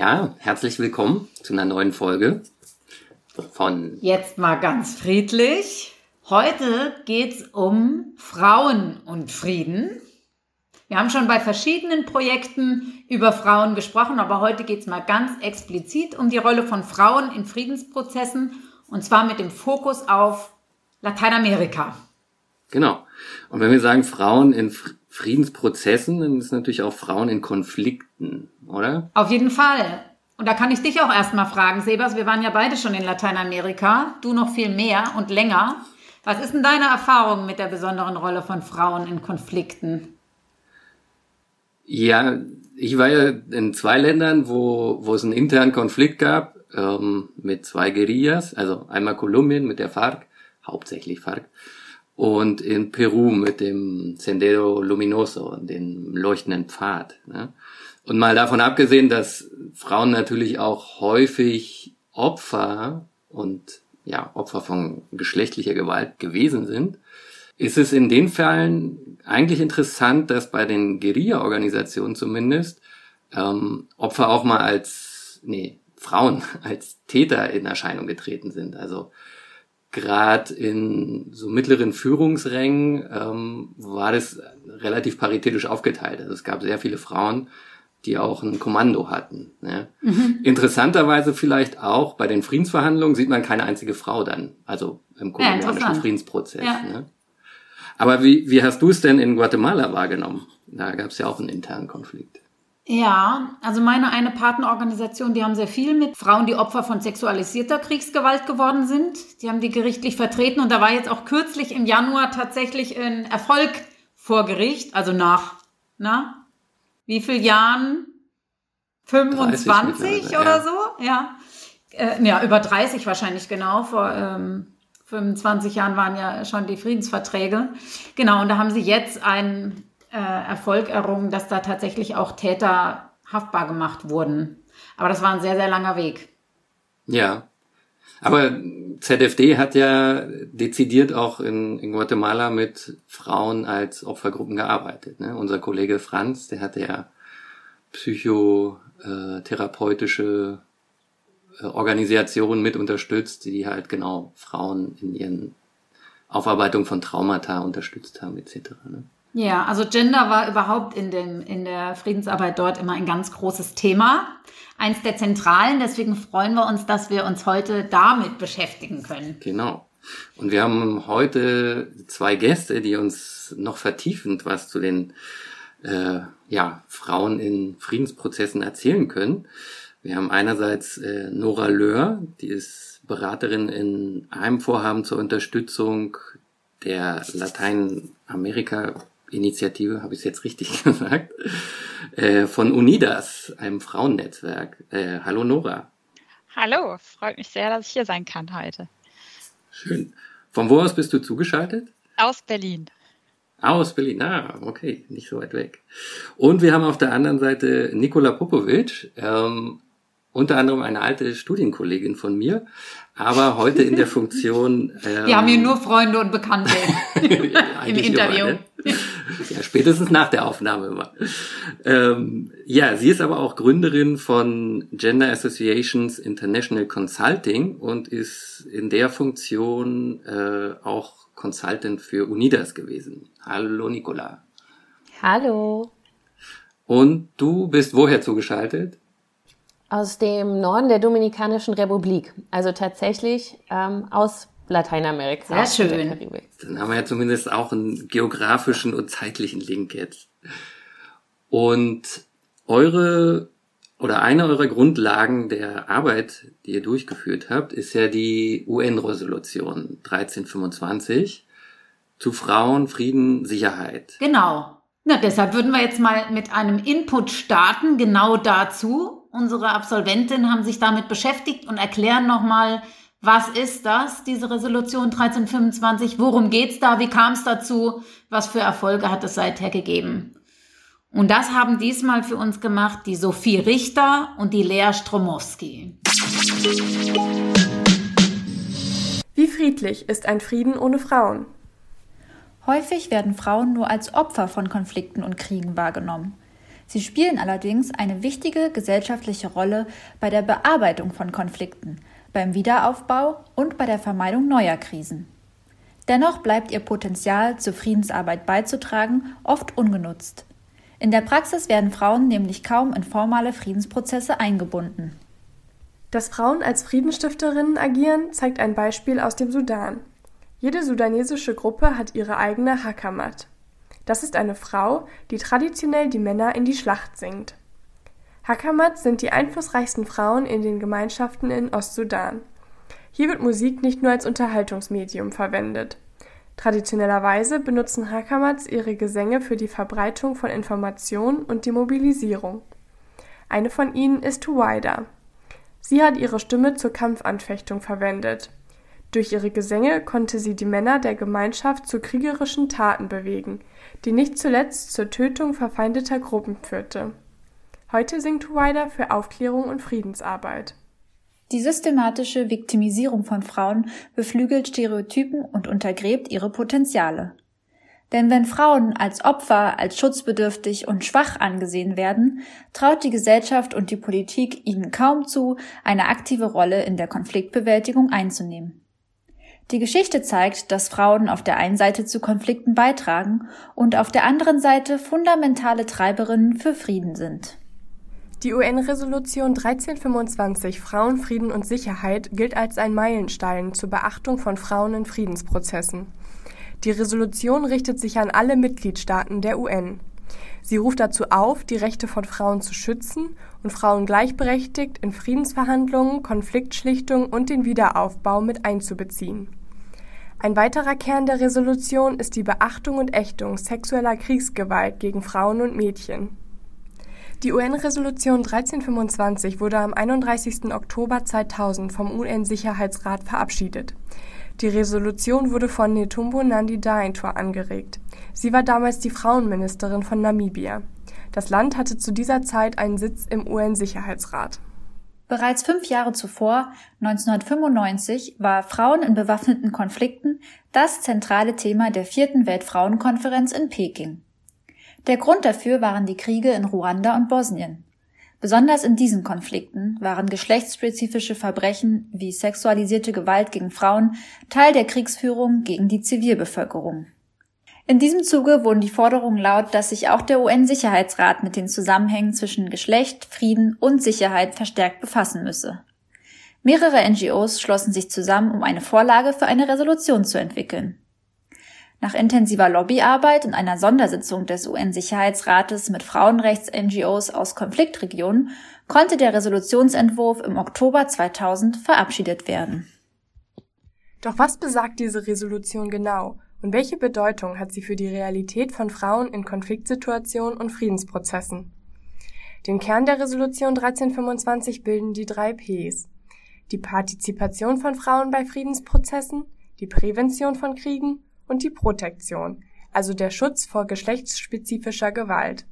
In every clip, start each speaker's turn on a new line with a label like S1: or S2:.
S1: Ja, herzlich willkommen zu einer neuen Folge von
S2: Jetzt mal ganz friedlich. Heute geht's um Frauen und Frieden. Wir haben schon bei verschiedenen Projekten über Frauen gesprochen, aber heute geht es mal ganz explizit um die Rolle von Frauen in Friedensprozessen und zwar mit dem Fokus auf Lateinamerika.
S1: Genau. Und wenn wir sagen Frauen in Friedensprozessen, dann ist natürlich auch Frauen in Konflikten, oder?
S2: Auf jeden Fall. Und da kann ich dich auch erstmal fragen, Sebas, wir waren ja beide schon in Lateinamerika, du noch viel mehr und länger. Was ist denn deine Erfahrung mit der besonderen Rolle von Frauen in Konflikten?
S1: Ja, ich war ja in zwei Ländern, wo, wo es einen internen Konflikt gab ähm, mit zwei Guerillas, also einmal Kolumbien mit der FARC, hauptsächlich FARC, und in Peru mit dem Sendero Luminoso, dem leuchtenden Pfad. Ne? Und mal davon abgesehen, dass Frauen natürlich auch häufig Opfer und ja, Opfer von geschlechtlicher Gewalt gewesen sind, ist es in den Fällen eigentlich interessant, dass bei den Guerilla-Organisationen zumindest ähm, Opfer auch mal als, nee, Frauen als Täter in Erscheinung getreten sind. Also gerade in so mittleren Führungsrängen ähm, war das relativ paritätisch aufgeteilt. Also es gab sehr viele Frauen, die auch ein Kommando hatten. Ne? Mhm. Interessanterweise vielleicht auch bei den Friedensverhandlungen sieht man keine einzige Frau dann, also im kolumbianischen ja, Friedensprozess. Ja. Ne? Aber wie, wie hast du es denn in Guatemala wahrgenommen? Da gab es ja auch einen internen Konflikt.
S2: Ja, also meine eine Partnerorganisation, die haben sehr viel mit Frauen, die Opfer von sexualisierter Kriegsgewalt geworden sind. Die haben die gerichtlich vertreten und da war jetzt auch kürzlich im Januar tatsächlich ein Erfolg vor Gericht, also nach, na, wie viel Jahren? 25 oder ja. so? Ja. Äh, ja, über 30 wahrscheinlich genau. Vor ähm, 25 Jahren waren ja schon die Friedensverträge. Genau, und da haben sie jetzt einen äh, Erfolg errungen, dass da tatsächlich auch Täter haftbar gemacht wurden. Aber das war ein sehr, sehr langer Weg.
S1: Ja. Aber ZFD hat ja dezidiert auch in, in Guatemala mit Frauen als Opfergruppen gearbeitet. Ne? Unser Kollege Franz, der hatte ja psychotherapeutische äh, Organisationen mit unterstützt, die halt genau Frauen in ihren Aufarbeitung von Traumata unterstützt haben, etc. Ne?
S2: Ja, also Gender war überhaupt in, dem, in der Friedensarbeit dort immer ein ganz großes Thema. Eins der zentralen, deswegen freuen wir uns, dass wir uns heute damit beschäftigen können.
S1: Genau. Und wir haben heute zwei Gäste, die uns noch vertiefend was zu den äh, ja, Frauen in Friedensprozessen erzählen können. Wir haben einerseits äh, Nora Löhr, die ist Beraterin in einem Vorhaben zur Unterstützung der Lateinamerika-Initiative, habe ich es jetzt richtig gesagt, äh, von Unidas, einem Frauennetzwerk. Äh, hallo Nora.
S3: Hallo, freut mich sehr, dass ich hier sein kann heute.
S1: Schön. Von wo aus bist du zugeschaltet?
S3: Aus Berlin.
S1: Aus Berlin, ah, okay, nicht so weit weg. Und wir haben auf der anderen Seite Nikola Popovic, ähm, unter anderem eine alte Studienkollegin von mir, aber heute in der Funktion.
S2: Ähm, Wir haben hier nur Freunde und Bekannte im Interview. Immer,
S1: ne? Ja, spätestens nach der Aufnahme immer. Ähm, ja, sie ist aber auch Gründerin von Gender Associations International Consulting und ist in der Funktion äh, auch Consultant für Unidas gewesen. Hallo Nicola.
S4: Hallo.
S1: Und du bist woher zugeschaltet?
S4: Aus dem Norden der Dominikanischen Republik. Also tatsächlich ähm, aus Lateinamerika.
S2: Sehr schön.
S1: Dann haben wir ja zumindest auch einen geografischen und zeitlichen Link jetzt. Und eure oder eine eurer Grundlagen der Arbeit, die ihr durchgeführt habt, ist ja die UN-Resolution 1325 zu Frauen, Frieden, Sicherheit.
S2: Genau. Na, deshalb würden wir jetzt mal mit einem Input starten, genau dazu. unsere Absolventinnen haben sich damit beschäftigt und erklären nochmal, was ist das, diese Resolution 1325? Worum geht's da? Wie kam es dazu? Was für Erfolge hat es seither gegeben? Und das haben diesmal für uns gemacht die Sophie Richter und die Lea Stromowski.
S5: Wie friedlich ist ein Frieden ohne Frauen?
S6: Häufig werden Frauen nur als Opfer von Konflikten und Kriegen wahrgenommen. Sie spielen allerdings eine wichtige gesellschaftliche Rolle bei der Bearbeitung von Konflikten, beim Wiederaufbau und bei der Vermeidung neuer Krisen. Dennoch bleibt ihr Potenzial, zur Friedensarbeit beizutragen, oft ungenutzt. In der Praxis werden Frauen nämlich kaum in formale Friedensprozesse eingebunden.
S5: Dass Frauen als Friedensstifterinnen agieren, zeigt ein Beispiel aus dem Sudan. Jede sudanesische Gruppe hat ihre eigene Hakamat. Das ist eine Frau, die traditionell die Männer in die Schlacht singt. Hakamat sind die einflussreichsten Frauen in den Gemeinschaften in Ostsudan. Hier wird Musik nicht nur als Unterhaltungsmedium verwendet. Traditionellerweise benutzen Hakamats ihre Gesänge für die Verbreitung von Informationen und die Mobilisierung. Eine von ihnen ist Huwaida. Sie hat ihre Stimme zur Kampfanfechtung verwendet. Durch ihre Gesänge konnte sie die Männer der Gemeinschaft zu kriegerischen Taten bewegen, die nicht zuletzt zur Tötung verfeindeter Gruppen führte. Heute singt Huwaida für Aufklärung und Friedensarbeit.
S6: Die systematische Viktimisierung von Frauen beflügelt Stereotypen und untergräbt ihre Potenziale. Denn wenn Frauen als Opfer, als schutzbedürftig und schwach angesehen werden, traut die Gesellschaft und die Politik ihnen kaum zu, eine aktive Rolle in der Konfliktbewältigung einzunehmen. Die Geschichte zeigt, dass Frauen auf der einen Seite zu Konflikten beitragen und auf der anderen Seite fundamentale Treiberinnen für Frieden sind.
S5: Die UN-Resolution 1325 Frauen, Frieden und Sicherheit gilt als ein Meilenstein zur Beachtung von Frauen in Friedensprozessen. Die Resolution richtet sich an alle Mitgliedstaaten der UN. Sie ruft dazu auf, die Rechte von Frauen zu schützen und Frauen gleichberechtigt in Friedensverhandlungen, Konfliktschlichtung und den Wiederaufbau mit einzubeziehen. Ein weiterer Kern der Resolution ist die Beachtung und Ächtung sexueller Kriegsgewalt gegen Frauen und Mädchen. Die UN-Resolution 1325 wurde am 31. Oktober 2000 vom UN-Sicherheitsrat verabschiedet. Die Resolution wurde von Netumbo Nandi-Daintor angeregt. Sie war damals die Frauenministerin von Namibia. Das Land hatte zu dieser Zeit einen Sitz im UN-Sicherheitsrat.
S6: Bereits fünf Jahre zuvor, 1995, war Frauen in bewaffneten Konflikten das zentrale Thema der vierten Weltfrauenkonferenz in Peking. Der Grund dafür waren die Kriege in Ruanda und Bosnien. Besonders in diesen Konflikten waren geschlechtsspezifische Verbrechen wie sexualisierte Gewalt gegen Frauen Teil der Kriegsführung gegen die Zivilbevölkerung. In diesem Zuge wurden die Forderungen laut, dass sich auch der UN-Sicherheitsrat mit den Zusammenhängen zwischen Geschlecht, Frieden und Sicherheit verstärkt befassen müsse. Mehrere NGOs schlossen sich zusammen, um eine Vorlage für eine Resolution zu entwickeln. Nach intensiver Lobbyarbeit und einer Sondersitzung des UN-Sicherheitsrates mit Frauenrechts-NGOs aus Konfliktregionen konnte der Resolutionsentwurf im Oktober 2000 verabschiedet werden.
S5: Doch was besagt diese Resolution genau und welche Bedeutung hat sie für die Realität von Frauen in Konfliktsituationen und Friedensprozessen? Den Kern der Resolution 1325 bilden die drei Ps. Die Partizipation von Frauen bei Friedensprozessen, die Prävention von Kriegen und die Protektion, also der Schutz vor geschlechtsspezifischer Gewalt.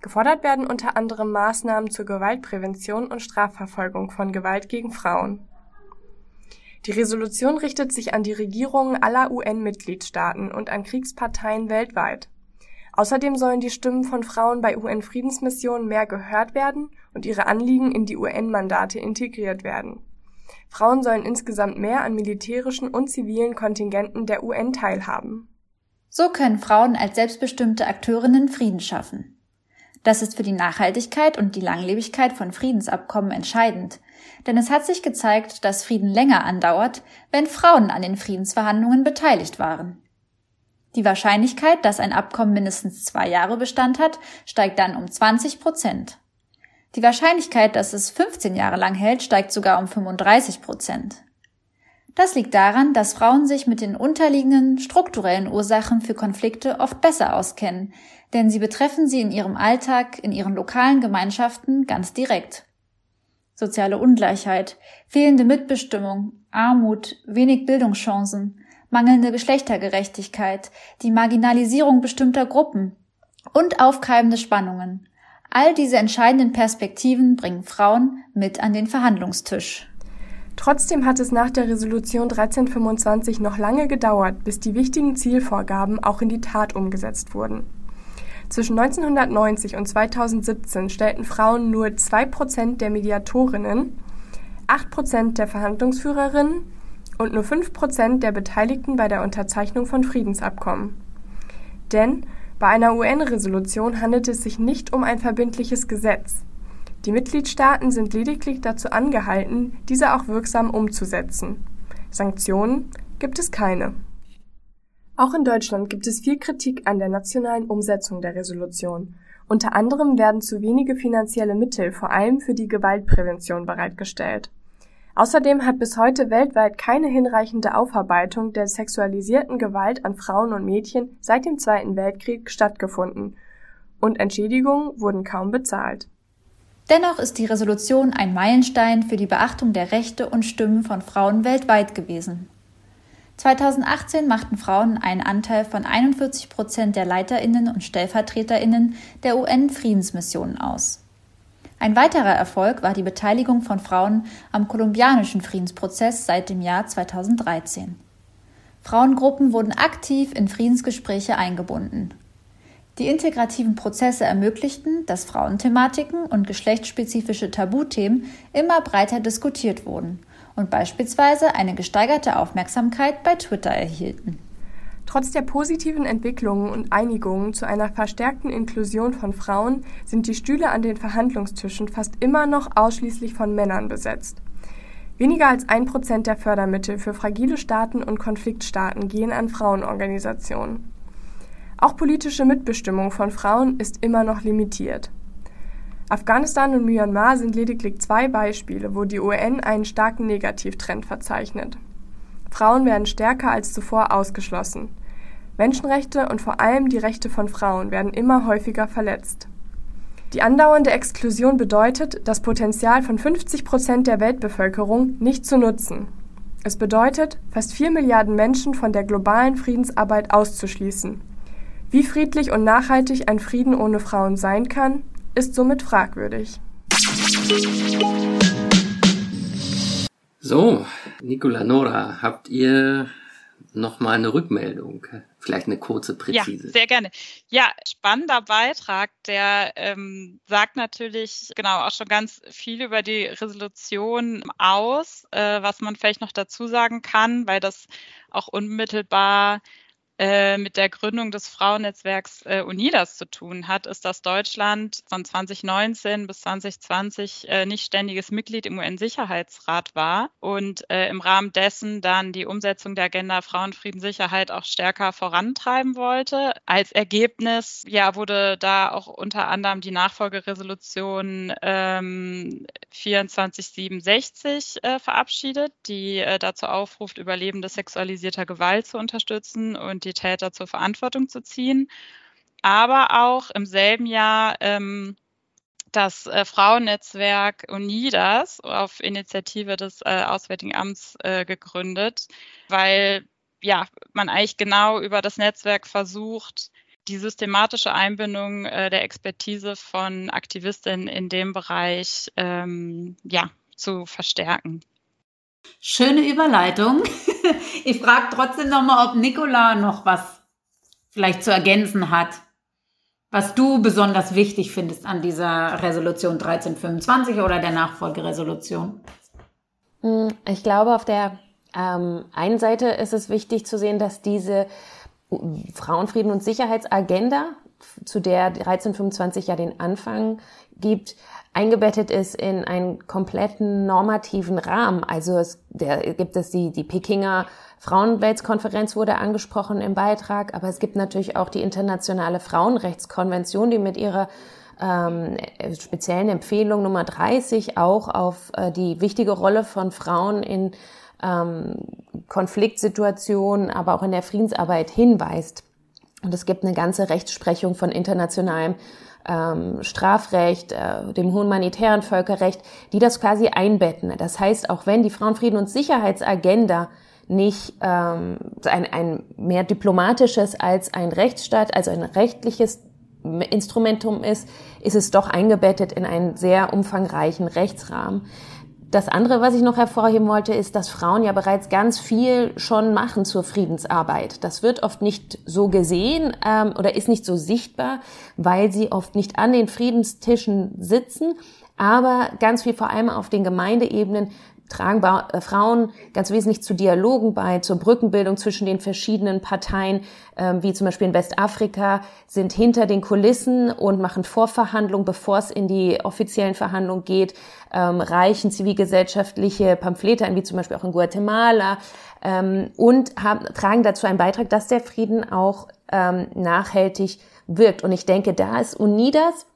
S5: Gefordert werden unter anderem Maßnahmen zur Gewaltprävention und Strafverfolgung von Gewalt gegen Frauen. Die Resolution richtet sich an die Regierungen aller UN-Mitgliedstaaten und an Kriegsparteien weltweit. Außerdem sollen die Stimmen von Frauen bei UN-Friedensmissionen mehr gehört werden und ihre Anliegen in die UN-Mandate integriert werden Frauen sollen insgesamt mehr an militärischen und zivilen Kontingenten der UN teilhaben.
S6: So können Frauen als selbstbestimmte Akteurinnen Frieden schaffen. Das ist für die Nachhaltigkeit und die Langlebigkeit von Friedensabkommen entscheidend, denn es hat sich gezeigt, dass Frieden länger andauert, wenn Frauen an den Friedensverhandlungen beteiligt waren. Die Wahrscheinlichkeit, dass ein Abkommen mindestens zwei Jahre Bestand hat, steigt dann um 20 Prozent. Die Wahrscheinlichkeit, dass es 15 Jahre lang hält, steigt sogar um 35 Prozent. Das liegt daran, dass Frauen sich mit den unterliegenden strukturellen Ursachen für Konflikte oft besser auskennen, denn sie betreffen sie in ihrem Alltag, in ihren lokalen Gemeinschaften ganz direkt. soziale Ungleichheit, fehlende Mitbestimmung, Armut, wenig Bildungschancen, mangelnde Geschlechtergerechtigkeit, die Marginalisierung bestimmter Gruppen und aufkeimende Spannungen. All diese entscheidenden Perspektiven bringen Frauen mit an den Verhandlungstisch.
S5: Trotzdem hat es nach der Resolution 1325 noch lange gedauert, bis die wichtigen Zielvorgaben auch in die Tat umgesetzt wurden. Zwischen 1990 und 2017 stellten Frauen nur 2% der Mediatorinnen, 8% der Verhandlungsführerinnen und nur 5% der Beteiligten bei der Unterzeichnung von Friedensabkommen. Denn bei einer UN-Resolution handelt es sich nicht um ein verbindliches Gesetz. Die Mitgliedstaaten sind lediglich dazu angehalten, diese auch wirksam umzusetzen. Sanktionen gibt es keine. Auch in Deutschland gibt es viel Kritik an der nationalen Umsetzung der Resolution. Unter anderem werden zu wenige finanzielle Mittel vor allem für die Gewaltprävention bereitgestellt. Außerdem hat bis heute weltweit keine hinreichende Aufarbeitung der sexualisierten Gewalt an Frauen und Mädchen seit dem Zweiten Weltkrieg stattgefunden, und Entschädigungen wurden kaum bezahlt.
S6: Dennoch ist die Resolution ein Meilenstein für die Beachtung der Rechte und Stimmen von Frauen weltweit gewesen. 2018 machten Frauen einen Anteil von 41 Prozent der Leiterinnen und Stellvertreterinnen der UN-Friedensmissionen aus. Ein weiterer Erfolg war die Beteiligung von Frauen am kolumbianischen Friedensprozess seit dem Jahr 2013. Frauengruppen wurden aktiv in Friedensgespräche eingebunden. Die integrativen Prozesse ermöglichten, dass Frauenthematiken und geschlechtsspezifische Tabuthemen immer breiter diskutiert wurden und beispielsweise eine gesteigerte Aufmerksamkeit bei Twitter erhielten.
S5: Trotz der positiven Entwicklungen und Einigungen zu einer verstärkten Inklusion von Frauen sind die Stühle an den Verhandlungstischen fast immer noch ausschließlich von Männern besetzt. Weniger als ein Prozent der Fördermittel für fragile Staaten und Konfliktstaaten gehen an Frauenorganisationen. Auch politische Mitbestimmung von Frauen ist immer noch limitiert. Afghanistan und Myanmar sind lediglich zwei Beispiele, wo die UN einen starken Negativtrend verzeichnet. Frauen werden stärker als zuvor ausgeschlossen. Menschenrechte und vor allem die Rechte von Frauen werden immer häufiger verletzt. Die andauernde Exklusion bedeutet, das Potenzial von 50 Prozent der Weltbevölkerung nicht zu nutzen. Es bedeutet, fast vier Milliarden Menschen von der globalen Friedensarbeit auszuschließen. Wie friedlich und nachhaltig ein Frieden ohne Frauen sein kann, ist somit fragwürdig.
S1: So, Nicola Nora, habt ihr noch mal eine Rückmeldung? Vielleicht eine kurze, präzise.
S3: Ja, sehr gerne. Ja, spannender Beitrag, der ähm, sagt natürlich genau auch schon ganz viel über die Resolution aus, äh, was man vielleicht noch dazu sagen kann, weil das auch unmittelbar äh, mit der Gründung des Frauennetzwerks äh, UNIDAS zu tun hat, ist, dass Deutschland von 2019 bis 2020 äh, nicht ständiges Mitglied im UN-Sicherheitsrat war und äh, im Rahmen dessen dann die Umsetzung der Agenda Frauen, Frieden, Sicherheit auch stärker vorantreiben wollte. Als Ergebnis ja, wurde da auch unter anderem die Nachfolgeresolution ähm, 2467 äh, verabschiedet, die dazu aufruft, Überlebende sexualisierter Gewalt zu unterstützen und die die Täter zur Verantwortung zu ziehen. Aber auch im selben Jahr ähm, das äh, Frauennetzwerk UNIDAS auf Initiative des äh, Auswärtigen Amts äh, gegründet, weil ja, man eigentlich genau über das Netzwerk versucht, die systematische Einbindung äh, der Expertise von Aktivistinnen in dem Bereich ähm, ja, zu verstärken.
S2: Schöne Überleitung. Ich frage trotzdem nochmal, ob Nicola noch was vielleicht zu ergänzen hat, was du besonders wichtig findest an dieser Resolution 1325 oder der Nachfolgeresolution.
S4: Hm, ich glaube, auf der ähm, einen Seite ist es wichtig zu sehen, dass diese Frauenfrieden- und Sicherheitsagenda, zu der 1325 ja den Anfang gibt, eingebettet ist in einen kompletten normativen Rahmen. Also es der, gibt es die, die Pekinger Frauenweltskonferenz wurde angesprochen im Beitrag, aber es gibt natürlich auch die internationale Frauenrechtskonvention, die mit ihrer ähm, speziellen Empfehlung Nummer 30 auch auf äh, die wichtige Rolle von Frauen in ähm, Konfliktsituationen, aber auch in der Friedensarbeit hinweist. Und es gibt eine ganze Rechtsprechung von internationalem ähm, Strafrecht, äh, dem humanitären Völkerrecht, die das quasi einbetten. Das heißt, auch wenn die Frauenfrieden- und Sicherheitsagenda nicht ähm, ein, ein mehr diplomatisches als ein Rechtsstaat, also ein rechtliches Instrumentum ist, ist es doch eingebettet in einen sehr umfangreichen Rechtsrahmen. Das andere, was ich noch hervorheben wollte, ist, dass Frauen ja bereits ganz viel schon machen zur Friedensarbeit. Das wird oft nicht so gesehen ähm, oder ist nicht so sichtbar, weil sie oft nicht an den Friedenstischen sitzen, aber ganz viel vor allem auf den Gemeindeebenen tragen äh, Frauen ganz wesentlich zu Dialogen bei, zur Brückenbildung zwischen den verschiedenen Parteien, ähm, wie zum Beispiel in Westafrika, sind hinter den Kulissen und machen Vorverhandlungen, bevor es in die offiziellen Verhandlungen geht, ähm, reichen zivilgesellschaftliche Pamphlete ein, wie zum Beispiel auch in Guatemala, ähm, und haben, tragen dazu einen Beitrag, dass der Frieden auch ähm, nachhaltig wirkt. Und ich denke, da ist UNIDAS,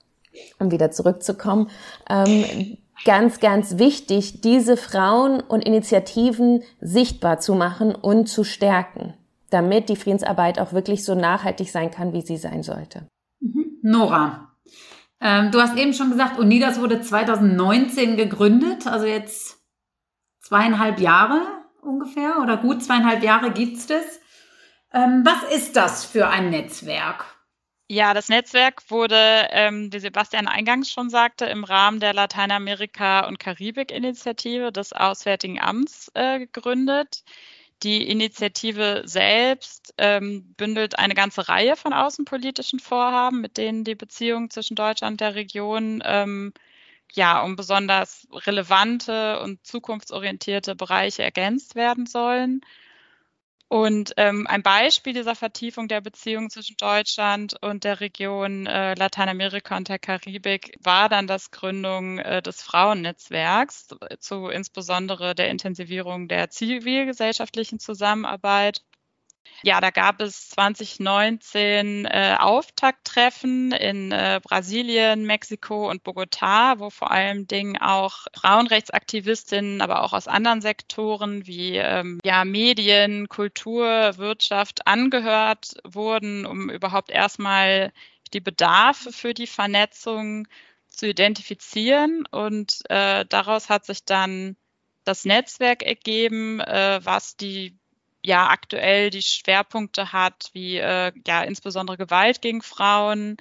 S4: um wieder zurückzukommen, ähm, ganz, ganz wichtig, diese Frauen und Initiativen sichtbar zu machen und zu stärken, damit die Friedensarbeit auch wirklich so nachhaltig sein kann, wie sie sein sollte.
S2: Mhm. Nora, ähm, du hast eben schon gesagt, UNIDAS wurde 2019 gegründet, also jetzt zweieinhalb Jahre ungefähr oder gut zweieinhalb Jahre gibt's das. Ähm, was ist das für ein Netzwerk?
S3: Ja, das Netzwerk wurde, ähm, wie Sebastian eingangs schon sagte, im Rahmen der Lateinamerika- und Karibik-Initiative des Auswärtigen Amts äh, gegründet. Die Initiative selbst ähm, bündelt eine ganze Reihe von außenpolitischen Vorhaben, mit denen die Beziehungen zwischen Deutschland und der Region ähm, ja um besonders relevante und zukunftsorientierte Bereiche ergänzt werden sollen. Und ähm, ein Beispiel dieser Vertiefung der Beziehungen zwischen Deutschland und der Region äh, Lateinamerika und der Karibik war dann das Gründung äh, des Frauennetzwerks zu insbesondere der Intensivierung der zivilgesellschaftlichen Zusammenarbeit ja, da gab es 2019 äh, Auftakttreffen in äh, Brasilien, Mexiko und Bogotá, wo vor allem Dingen auch Frauenrechtsaktivistinnen, aber auch aus anderen Sektoren wie ähm, ja, Medien, Kultur, Wirtschaft angehört wurden, um überhaupt erstmal die Bedarfe für die Vernetzung zu identifizieren. Und äh, daraus hat sich dann das Netzwerk ergeben, äh, was die ja aktuell die Schwerpunkte hat, wie äh, ja insbesondere Gewalt gegen Frauen,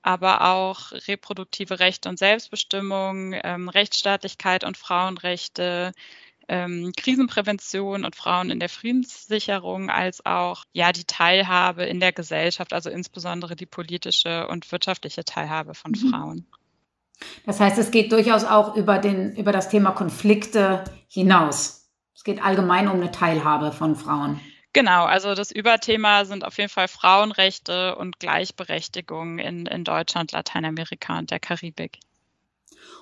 S3: aber auch reproduktive Rechte und Selbstbestimmung, ähm, Rechtsstaatlichkeit und Frauenrechte, ähm, Krisenprävention und Frauen in der Friedenssicherung, als auch ja die Teilhabe in der Gesellschaft, also insbesondere die politische und wirtschaftliche Teilhabe von mhm. Frauen.
S2: Das heißt, es geht durchaus auch über, den, über das Thema Konflikte hinaus. Es geht allgemein um eine Teilhabe von Frauen.
S3: Genau, also das Überthema sind auf jeden Fall Frauenrechte und Gleichberechtigung in, in Deutschland, Lateinamerika und der Karibik.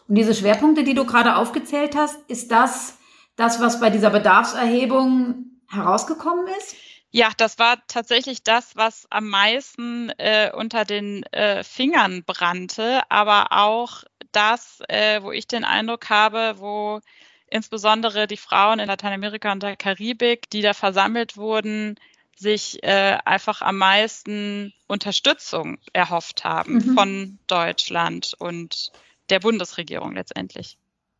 S2: Und diese Schwerpunkte, die du gerade aufgezählt hast, ist das das, was bei dieser Bedarfserhebung herausgekommen ist?
S3: Ja, das war tatsächlich das, was am meisten äh, unter den äh, Fingern brannte, aber auch das, äh, wo ich den Eindruck habe, wo insbesondere die Frauen in Lateinamerika und der Karibik, die da versammelt wurden, sich äh, einfach am meisten Unterstützung erhofft haben mhm. von Deutschland und der Bundesregierung letztendlich.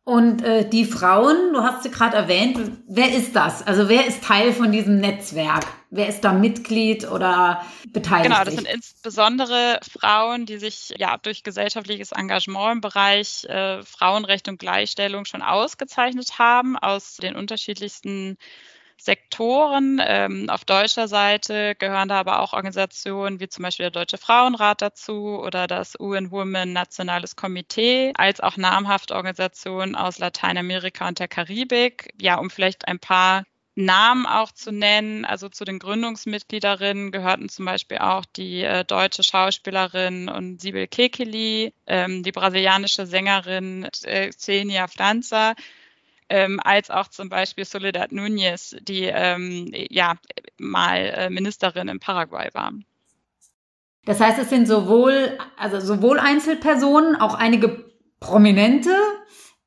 S2: Und äh, die Frauen, du hast sie gerade erwähnt, wer ist das? Also wer ist Teil von diesem Netzwerk? Wer ist da Mitglied oder beteiligt?
S3: Genau, das sind insbesondere Frauen, die sich ja durch gesellschaftliches Engagement im Bereich äh, Frauenrecht und Gleichstellung schon ausgezeichnet haben aus den unterschiedlichsten Sektoren. Ähm, auf deutscher Seite gehören da aber auch Organisationen wie zum Beispiel der Deutsche Frauenrat dazu oder das UN Women Nationales Komitee, als auch namhafte Organisationen aus Lateinamerika und der Karibik. Ja, um vielleicht ein paar Namen auch zu nennen. Also zu den Gründungsmitgliederinnen gehörten zum Beispiel auch die äh, deutsche Schauspielerin und Sibyl Kekeli, ähm, die brasilianische Sängerin äh, Xenia Franza ähm, als auch zum Beispiel Soledad Núñez, die ähm, ja mal äh, Ministerin in Paraguay war.
S2: Das heißt, es sind sowohl, also sowohl Einzelpersonen, auch einige Prominente,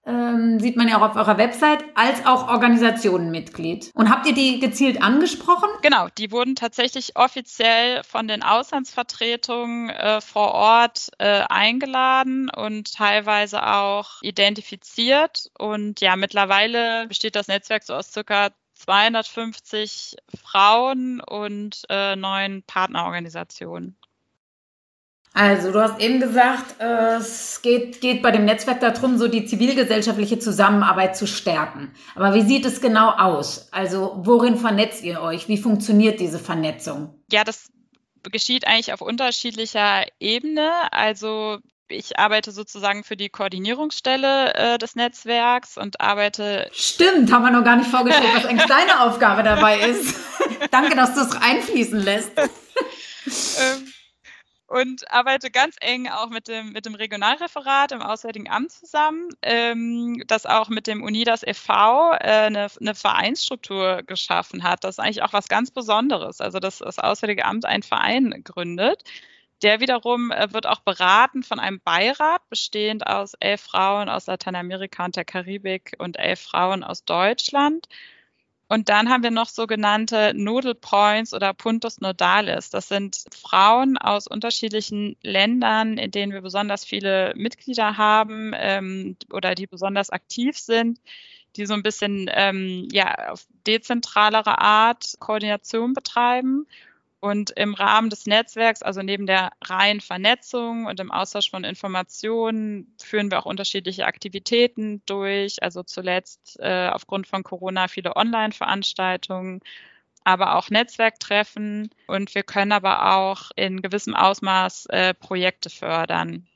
S2: ähm, sieht man ja auch auf eurer Website, als auch Organisationenmitglied. Und habt ihr die gezielt angesprochen?
S3: Genau, die wurden tatsächlich offiziell von den Auslandsvertretungen äh, vor Ort äh, eingeladen und teilweise auch identifiziert. Und ja, mittlerweile besteht das Netzwerk so aus circa 250 Frauen und äh, neun Partnerorganisationen.
S2: Also, du hast eben gesagt, es geht, geht bei dem Netzwerk darum, so die zivilgesellschaftliche Zusammenarbeit zu stärken. Aber wie sieht es genau aus? Also, worin vernetzt ihr euch? Wie funktioniert diese Vernetzung?
S3: Ja, das geschieht eigentlich auf unterschiedlicher Ebene. Also, ich arbeite sozusagen für die Koordinierungsstelle äh, des Netzwerks und arbeite.
S2: Stimmt, haben wir noch gar nicht vorgestellt, was eigentlich deine Aufgabe dabei ist. Danke, dass du es einfließen lässt.
S3: ähm, und arbeite ganz eng auch mit dem, mit dem Regionalreferat im Auswärtigen Amt zusammen, ähm, das auch mit dem UNIDAS e.V. Äh, eine, eine Vereinsstruktur geschaffen hat. Das ist eigentlich auch was ganz Besonderes. Also, dass das Auswärtige Amt einen Verein gründet. Der wiederum äh, wird auch beraten von einem Beirat, bestehend aus elf Frauen aus Lateinamerika und der Karibik und elf Frauen aus Deutschland. Und dann haben wir noch sogenannte Nodal Points oder Puntos Nodales. Das sind Frauen aus unterschiedlichen Ländern, in denen wir besonders viele Mitglieder haben ähm, oder die besonders aktiv sind, die so ein bisschen ähm, ja, auf dezentralere Art Koordination betreiben und im Rahmen des Netzwerks, also neben der reinen Vernetzung und dem Austausch von Informationen, führen wir auch unterschiedliche Aktivitäten durch. Also zuletzt äh, aufgrund von Corona viele Online-Veranstaltungen, aber auch Netzwerktreffen. Und wir können aber auch in gewissem Ausmaß äh, Projekte fördern.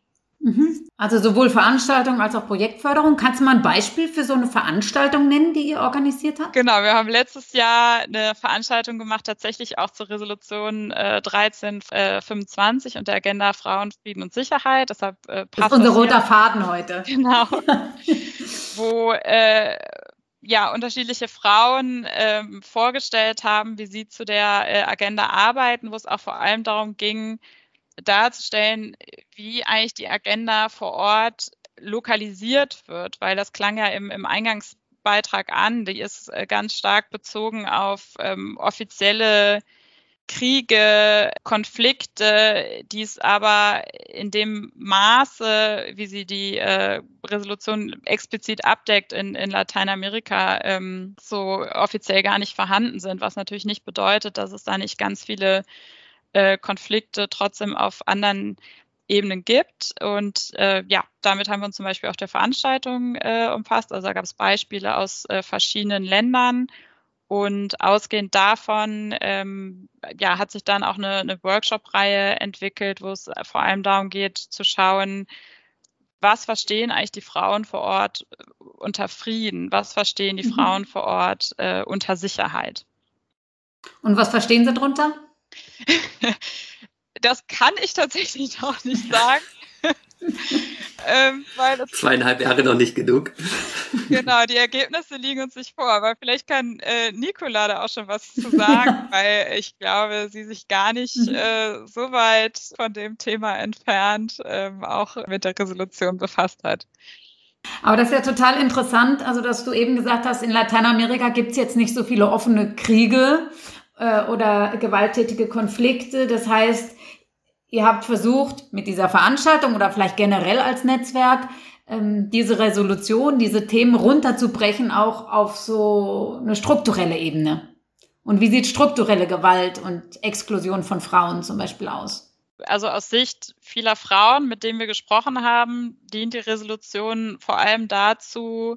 S2: Mhm. Also sowohl Veranstaltung als auch Projektförderung. Kannst du mal ein Beispiel für so eine Veranstaltung nennen, die ihr organisiert habt?
S3: Genau, wir haben letztes Jahr eine Veranstaltung gemacht, tatsächlich auch zur Resolution äh, 1325 äh, und der Agenda Frauen, Frieden und Sicherheit. Deshalb
S2: äh, passt das ist unser roter Faden heute.
S3: Genau. wo äh, ja, unterschiedliche Frauen ähm, vorgestellt haben, wie sie zu der äh, Agenda arbeiten, wo es auch vor allem darum ging, darzustellen, wie eigentlich die Agenda vor Ort lokalisiert wird, weil das klang ja im, im Eingangsbeitrag an. Die ist äh, ganz stark bezogen auf ähm, offizielle Kriege, Konflikte, die es aber in dem Maße, wie sie die äh, Resolution explizit abdeckt, in, in Lateinamerika ähm, so offiziell gar nicht vorhanden sind, was natürlich nicht bedeutet, dass es da nicht ganz viele äh, Konflikte trotzdem auf anderen Ebenen gibt. Und äh, ja, damit haben wir uns zum Beispiel auch der Veranstaltung äh, umfasst. Also da gab es Beispiele aus äh, verschiedenen Ländern. Und ausgehend davon ähm, ja, hat sich dann auch eine, eine Workshop-Reihe entwickelt, wo es vor allem darum geht zu schauen, was verstehen eigentlich die Frauen vor Ort äh, unter Frieden? Was verstehen die mhm. Frauen vor Ort äh, unter Sicherheit?
S2: Und was verstehen sie darunter?
S3: das kann ich tatsächlich noch nicht sagen.
S1: ähm, Zweieinhalb Jahre noch nicht genug.
S3: genau, die Ergebnisse liegen uns nicht vor, aber vielleicht kann äh, Nicola da auch schon was zu sagen, weil ich glaube, sie sich gar nicht mhm. äh, so weit von dem Thema entfernt ähm, auch mit der Resolution befasst hat.
S2: Aber das ist ja total interessant, also dass du eben gesagt hast, in Lateinamerika gibt es jetzt nicht so viele offene Kriege äh, oder gewalttätige Konflikte. Das heißt, ihr habt versucht, mit dieser Veranstaltung oder vielleicht generell als Netzwerk, ähm, diese Resolution, diese Themen runterzubrechen, auch auf so eine strukturelle Ebene. Und wie sieht strukturelle Gewalt und Exklusion von Frauen zum Beispiel aus?
S3: Also aus Sicht vieler Frauen, mit denen wir gesprochen haben, dient die Resolution vor allem dazu,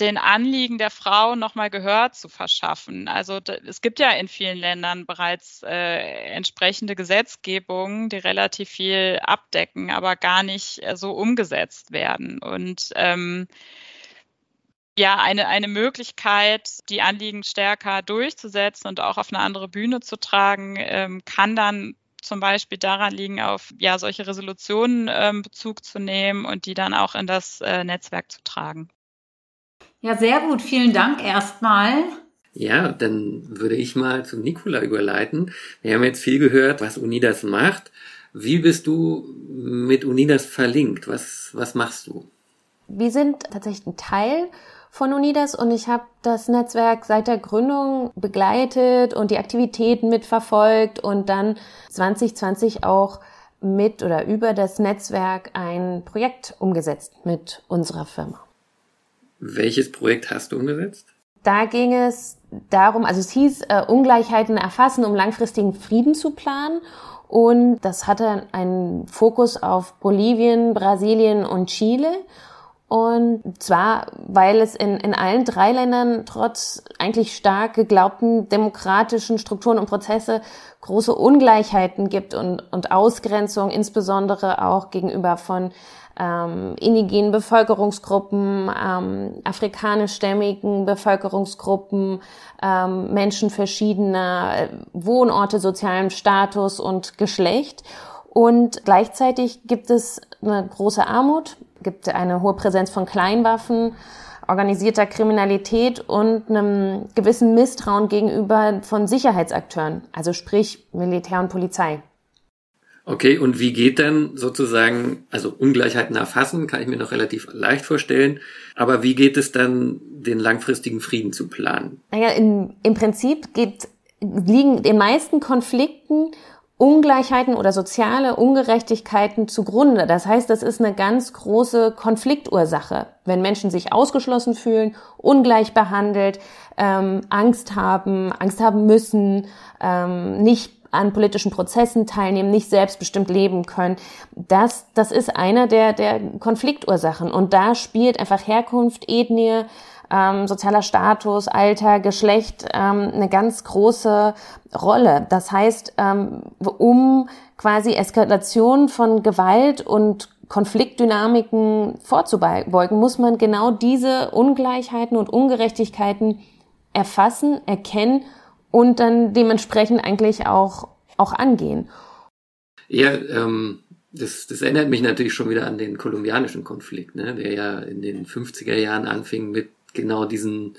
S3: den Anliegen der Frau nochmal Gehör zu verschaffen. Also es gibt ja in vielen Ländern bereits äh, entsprechende Gesetzgebungen, die relativ viel abdecken, aber gar nicht äh, so umgesetzt werden. Und ähm, ja, eine, eine Möglichkeit, die Anliegen stärker durchzusetzen und auch auf eine andere Bühne zu tragen, ähm, kann dann zum Beispiel daran liegen, auf ja, solche Resolutionen ähm, Bezug zu nehmen und die dann auch in das äh, Netzwerk zu tragen.
S2: Ja, sehr gut. Vielen Dank erstmal.
S1: Ja, dann würde ich mal zu Nikola überleiten. Wir haben jetzt viel gehört, was Unidas macht. Wie bist du mit Unidas verlinkt? Was, was machst du?
S4: Wir sind tatsächlich ein Teil von Unidas und ich habe das Netzwerk seit der Gründung begleitet und die Aktivitäten mitverfolgt und dann 2020 auch mit oder über das Netzwerk ein Projekt umgesetzt mit unserer Firma.
S1: Welches Projekt hast du umgesetzt?
S4: Da ging es darum, also es hieß äh, Ungleichheiten erfassen, um langfristigen Frieden zu planen. Und das hatte einen Fokus auf Bolivien, Brasilien und Chile. Und zwar, weil es in, in allen drei Ländern trotz eigentlich stark geglaubten demokratischen Strukturen und Prozesse große Ungleichheiten gibt und, und Ausgrenzung, insbesondere auch gegenüber von ähm, indigenen Bevölkerungsgruppen, ähm, afrikanischstämmigen Bevölkerungsgruppen, ähm, Menschen verschiedener äh, Wohnorte, sozialem Status und Geschlecht. Und gleichzeitig gibt es eine große Armut, gibt eine hohe Präsenz von Kleinwaffen, organisierter Kriminalität und einem gewissen Misstrauen gegenüber von Sicherheitsakteuren, also sprich Militär und Polizei.
S1: Okay, und wie geht dann sozusagen, also Ungleichheiten erfassen, kann ich mir noch relativ leicht vorstellen, aber wie geht es dann, den langfristigen Frieden zu planen?
S4: Naja, im, im Prinzip geht, liegen den meisten Konflikten Ungleichheiten oder soziale Ungerechtigkeiten zugrunde. Das heißt, das ist eine ganz große Konfliktursache, wenn Menschen sich ausgeschlossen fühlen, ungleich behandelt, ähm, Angst haben, Angst haben müssen, ähm, nicht an politischen Prozessen teilnehmen, nicht selbstbestimmt leben können. Das, das ist einer der, der Konfliktursachen. Und da spielt einfach Herkunft, Ethnie, ähm, sozialer Status, Alter, Geschlecht ähm, eine ganz große Rolle. Das heißt, ähm, um quasi Eskalation von Gewalt und Konfliktdynamiken vorzubeugen, muss man genau diese Ungleichheiten und Ungerechtigkeiten erfassen, erkennen und dann dementsprechend eigentlich auch, auch angehen.
S1: Ja, ähm, das, das erinnert mich natürlich schon wieder an den kolumbianischen Konflikt, ne, der ja in den 50er Jahren anfing mit genau diesen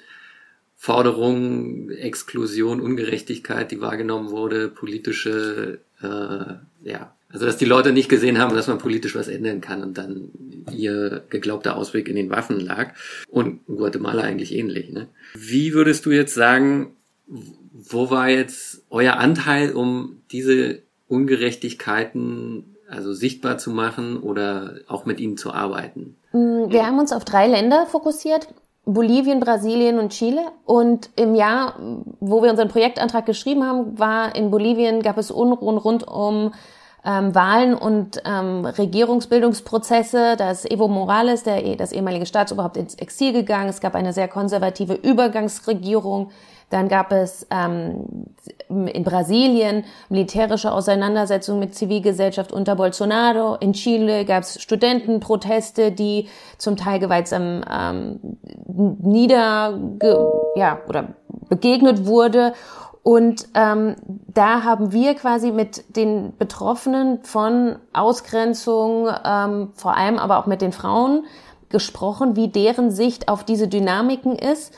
S1: Forderungen, Exklusion, Ungerechtigkeit, die wahrgenommen wurde, politische, äh, ja, also dass die Leute nicht gesehen haben, dass man politisch was ändern kann und dann ihr geglaubter Ausweg in den Waffen lag. Und Guatemala eigentlich ähnlich. Ne? Wie würdest du jetzt sagen, wo war jetzt euer Anteil, um diese Ungerechtigkeiten also sichtbar zu machen oder auch mit ihnen zu arbeiten?
S4: Mm, wir haben uns auf drei Länder fokussiert. Bolivien, Brasilien und Chile. Und im Jahr, wo wir unseren Projektantrag geschrieben haben, war in Bolivien, gab es Unruhen rund um ähm, Wahlen und ähm, Regierungsbildungsprozesse. Da ist Evo Morales, der, das ehemalige Staatsoberhaupt, ins Exil gegangen. Es gab eine sehr konservative Übergangsregierung. Dann gab es ähm, in Brasilien militärische Auseinandersetzungen mit Zivilgesellschaft unter Bolsonaro. In Chile gab es Studentenproteste, die zum Teil gewaltsam ähm, nieder ja oder begegnet wurde. Und ähm, da haben wir quasi mit den Betroffenen von Ausgrenzung, ähm, vor allem aber auch mit den Frauen gesprochen, wie deren Sicht auf diese Dynamiken ist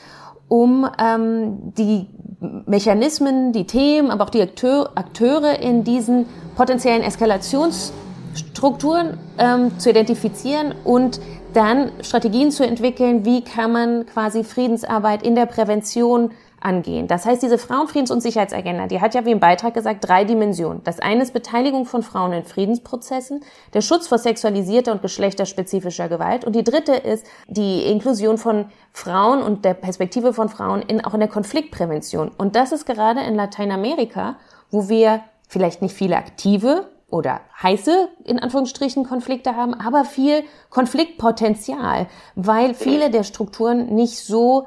S4: um ähm, die Mechanismen, die Themen, aber auch die Akteur, Akteure in diesen potenziellen Eskalationsstrukturen ähm, zu identifizieren und dann Strategien zu entwickeln, wie kann man quasi Friedensarbeit in der Prävention angehen. Das heißt, diese Frauenfriedens- und Sicherheitsagenda, die hat ja wie im Beitrag gesagt drei Dimensionen. Das eine ist Beteiligung von Frauen in Friedensprozessen, der Schutz vor sexualisierter und geschlechterspezifischer Gewalt und die dritte ist die Inklusion von Frauen und der Perspektive von Frauen in, auch in der Konfliktprävention. Und das ist gerade in Lateinamerika, wo wir vielleicht nicht viele aktive oder heiße, in Anführungsstrichen, Konflikte haben, aber viel Konfliktpotenzial, weil viele der Strukturen nicht so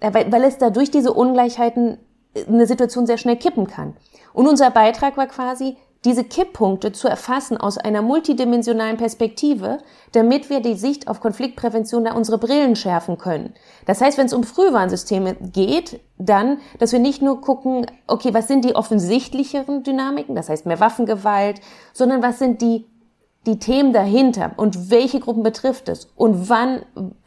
S4: weil, weil es dadurch diese Ungleichheiten äh, eine Situation sehr schnell kippen kann. Und unser Beitrag war quasi, diese Kipppunkte zu erfassen aus einer multidimensionalen Perspektive, damit wir die Sicht auf Konfliktprävention da unsere Brillen schärfen können. Das heißt, wenn es um Frühwarnsysteme geht, dann, dass wir nicht nur gucken, okay, was sind die offensichtlicheren Dynamiken, das heißt mehr Waffengewalt, sondern was sind die die Themen dahinter und welche Gruppen betrifft es und wann,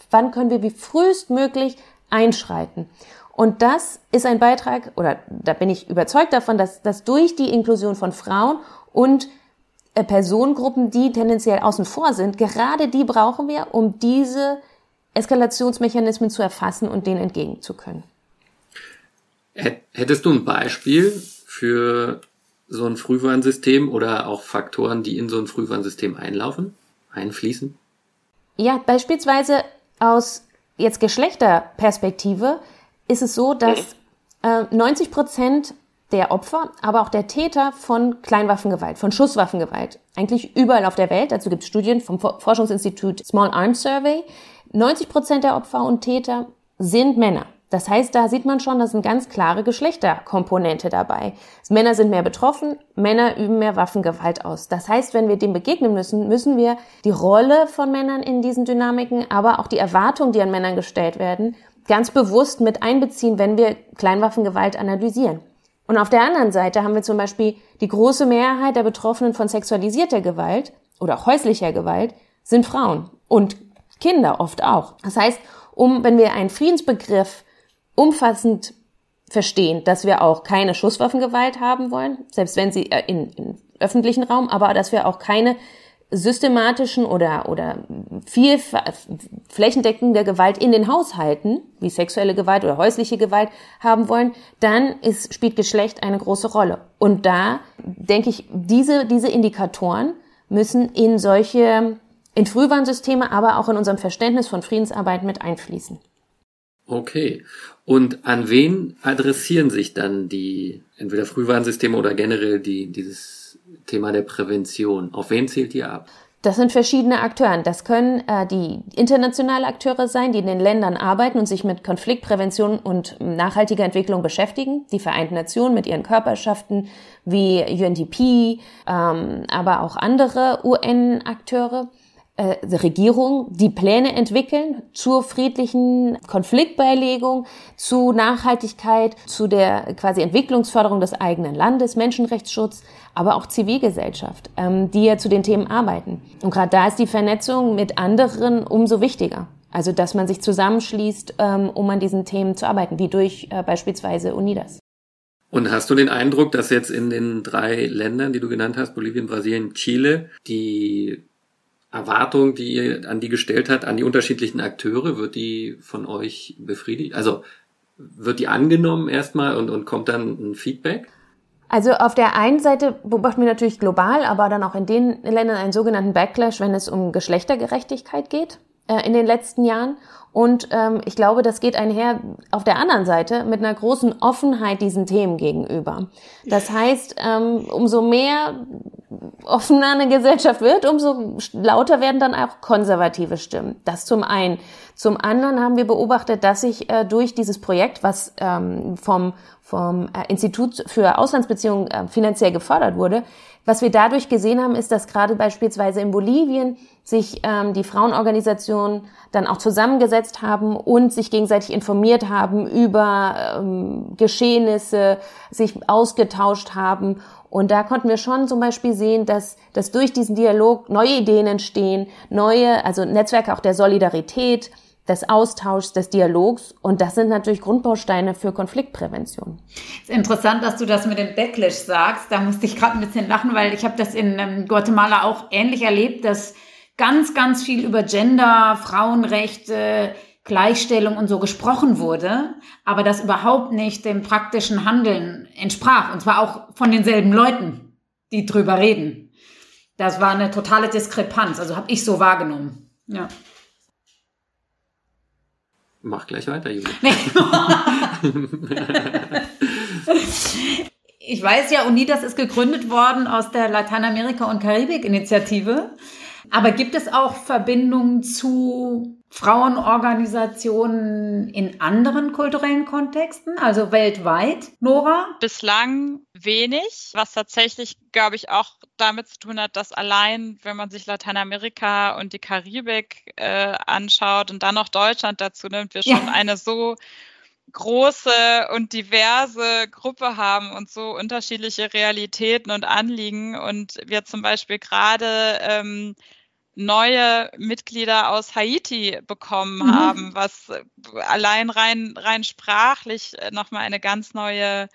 S4: wann können wir wie frühestmöglich einschreiten. Und das ist ein Beitrag, oder da bin ich überzeugt davon, dass, dass durch die Inklusion von Frauen und äh, Personengruppen, die tendenziell außen vor sind, gerade die brauchen wir, um diese Eskalationsmechanismen zu erfassen und denen entgegen zu können.
S1: Hättest du ein Beispiel für so ein Frühwarnsystem oder auch Faktoren, die in so ein Frühwarnsystem einlaufen, einfließen?
S4: Ja, beispielsweise aus jetzt Geschlechterperspektive ist es so, dass äh, 90 Prozent der Opfer, aber auch der Täter von Kleinwaffengewalt, von Schusswaffengewalt, eigentlich überall auf der Welt, dazu gibt es Studien vom Forschungsinstitut Small Arms Survey, 90 Prozent der Opfer und Täter sind Männer. Das heißt, da sieht man schon, dass eine ganz klare Geschlechterkomponente dabei. Männer sind mehr betroffen, Männer üben mehr Waffengewalt aus. Das heißt, wenn wir dem begegnen müssen, müssen wir die Rolle von Männern in diesen Dynamiken, aber auch die Erwartungen, die an Männern gestellt werden, ganz bewusst mit einbeziehen, wenn wir Kleinwaffengewalt analysieren. Und auf der anderen Seite haben wir zum Beispiel die große Mehrheit der Betroffenen von sexualisierter Gewalt oder auch häuslicher Gewalt sind Frauen und Kinder oft auch. Das heißt, um, wenn wir einen Friedensbegriff umfassend verstehen, dass wir auch keine Schusswaffengewalt haben wollen, selbst wenn sie äh, in, in öffentlichen Raum, aber dass wir auch keine systematischen oder, oder viel flächendeckende Gewalt in den Haushalten, wie sexuelle Gewalt oder häusliche Gewalt haben wollen, dann ist, spielt Geschlecht eine große Rolle. Und da denke ich, diese, diese Indikatoren müssen in solche, in Frühwarnsysteme, aber auch in unserem Verständnis von Friedensarbeit mit einfließen.
S1: Okay. Und an wen adressieren sich dann die entweder Frühwarnsysteme oder generell die, dieses Thema der Prävention. Auf wen zielt ihr ab?
S4: Das sind verschiedene Akteure. Das können äh, die internationale Akteure sein, die in den Ländern arbeiten und sich mit Konfliktprävention und nachhaltiger Entwicklung beschäftigen. Die Vereinten Nationen mit ihren Körperschaften wie UNDP, ähm, aber auch andere UN-Akteure äh, Regierung, die Pläne entwickeln zur friedlichen Konfliktbeilegung, zu Nachhaltigkeit, zu der quasi Entwicklungsförderung des eigenen Landes, Menschenrechtsschutz, aber auch Zivilgesellschaft, ähm, die ja zu den Themen arbeiten. Und gerade da ist die Vernetzung mit anderen umso wichtiger. Also dass man sich zusammenschließt, ähm, um an diesen Themen zu arbeiten, wie durch äh, beispielsweise UNIDAS.
S1: Und hast du den Eindruck, dass jetzt in den drei Ländern, die du genannt hast, Bolivien, Brasilien, Chile, die Erwartung, die ihr an die gestellt hat, an die unterschiedlichen Akteure, wird die von euch befriedigt? Also wird die angenommen erstmal und, und kommt dann ein Feedback?
S4: Also auf der einen Seite beobachten wir natürlich global, aber dann auch in den Ländern einen sogenannten Backlash, wenn es um Geschlechtergerechtigkeit geht äh, in den letzten Jahren. Und ähm, ich glaube, das geht einher auf der anderen Seite mit einer großen Offenheit diesen Themen gegenüber. Das heißt, ähm, umso mehr offener eine Gesellschaft wird, umso lauter werden dann auch konservative Stimmen. Das zum einen. Zum anderen haben wir beobachtet, dass sich äh, durch dieses Projekt, was ähm, vom, vom äh, Institut für Auslandsbeziehungen äh, finanziell gefördert wurde, was wir dadurch gesehen haben, ist, dass gerade beispielsweise in Bolivien sich ähm, die Frauenorganisationen dann auch zusammengesetzt haben und sich gegenseitig informiert haben über ähm, Geschehnisse, sich ausgetauscht haben. Und da konnten wir schon zum Beispiel sehen, dass, dass durch diesen Dialog neue Ideen entstehen, neue, also Netzwerke auch der Solidarität, des Austauschs, des Dialogs. Und das sind natürlich Grundbausteine für Konfliktprävention.
S2: Es ist interessant, dass du das mit dem Backlash sagst. Da musste ich gerade ein bisschen lachen, weil ich habe das in ähm, Guatemala auch ähnlich erlebt, dass ganz, ganz viel über Gender, Frauenrechte, Gleichstellung und so gesprochen wurde, aber das überhaupt nicht dem praktischen Handeln entsprach. Und zwar auch von denselben Leuten, die drüber reden. Das war eine totale Diskrepanz. Also habe ich so wahrgenommen. Ja.
S1: Mach gleich weiter, Julia.
S2: ich weiß ja, UNIDAS ist gegründet worden aus der Lateinamerika- und Karibik-Initiative. Aber gibt es auch Verbindungen zu Frauenorganisationen in anderen kulturellen Kontexten, also weltweit, Nora?
S3: Bislang wenig, was tatsächlich, glaube ich, auch damit zu tun hat, dass allein, wenn man sich Lateinamerika und die Karibik äh, anschaut und dann noch Deutschland dazu nimmt, wir schon ja. eine so große und diverse Gruppe haben und so unterschiedliche Realitäten und Anliegen und wir zum Beispiel gerade ähm, neue Mitglieder aus Haiti bekommen mhm. haben, was allein rein, rein sprachlich nochmal eine ganz neue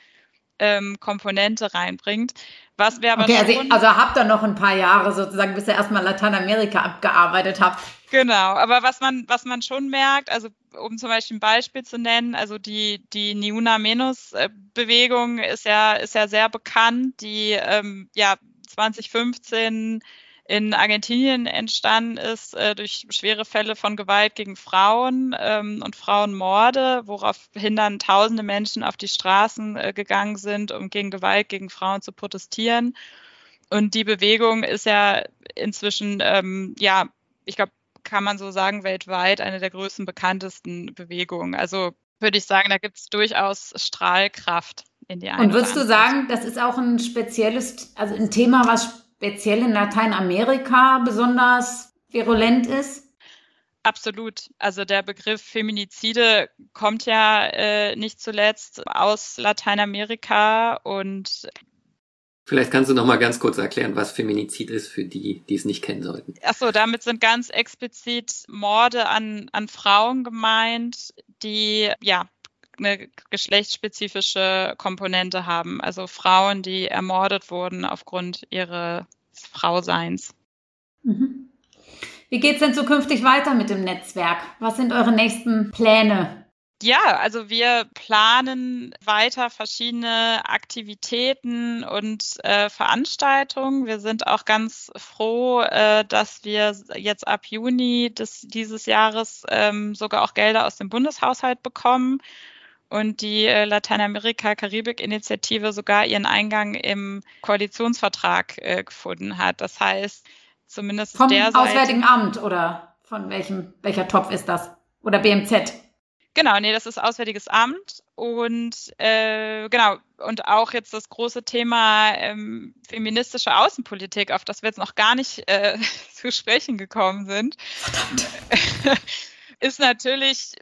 S3: ähm, Komponente reinbringt. Was wir aber
S2: okay, also, also habt ihr noch ein paar Jahre sozusagen, bis ihr erstmal Lateinamerika abgearbeitet habt.
S3: Genau, aber was man, was man schon merkt, also um zum Beispiel ein Beispiel zu nennen, also die, die Niuna Menos Bewegung ist ja, ist ja sehr bekannt, die ähm, ja 2015 in Argentinien entstanden ist äh, durch schwere Fälle von Gewalt gegen Frauen ähm, und Frauenmorde, woraufhin dann tausende Menschen auf die Straßen äh, gegangen sind, um gegen Gewalt gegen Frauen zu protestieren. Und die Bewegung ist ja inzwischen, ähm, ja, ich glaube, kann man so sagen, weltweit eine der größten, bekanntesten Bewegungen. Also würde ich sagen, da gibt es durchaus Strahlkraft in die eine
S2: Und würdest du sagen, das ist auch ein spezielles, also ein Thema, was speziell in Lateinamerika besonders virulent ist?
S3: Absolut. Also der Begriff Feminizide kommt ja äh, nicht zuletzt aus Lateinamerika und
S1: Vielleicht kannst du noch mal ganz kurz erklären, was Feminizid ist für die, die es nicht kennen sollten.
S3: Achso, damit sind ganz explizit Morde an, an Frauen gemeint, die ja eine geschlechtsspezifische Komponente haben. Also Frauen, die ermordet wurden aufgrund ihres Frauseins.
S2: Mhm. Wie geht es denn zukünftig weiter mit dem Netzwerk? Was sind eure nächsten Pläne?
S3: Ja, also wir planen weiter verschiedene Aktivitäten und äh, Veranstaltungen. Wir sind auch ganz froh, äh, dass wir jetzt ab Juni des, dieses Jahres ähm, sogar auch Gelder aus dem Bundeshaushalt bekommen und die äh, Lateinamerika-Karibik-Initiative sogar ihren Eingang im Koalitionsvertrag äh, gefunden hat. Das heißt, zumindest
S2: vom
S3: der
S2: Seite, Auswärtigen Amt oder von welchem welcher Topf ist das? Oder BMZ?
S3: Genau, nee, das ist Auswärtiges Amt und äh, genau und auch jetzt das große Thema ähm, feministische Außenpolitik, auf das wir jetzt noch gar nicht äh, zu sprechen gekommen sind, Verdammt. ist natürlich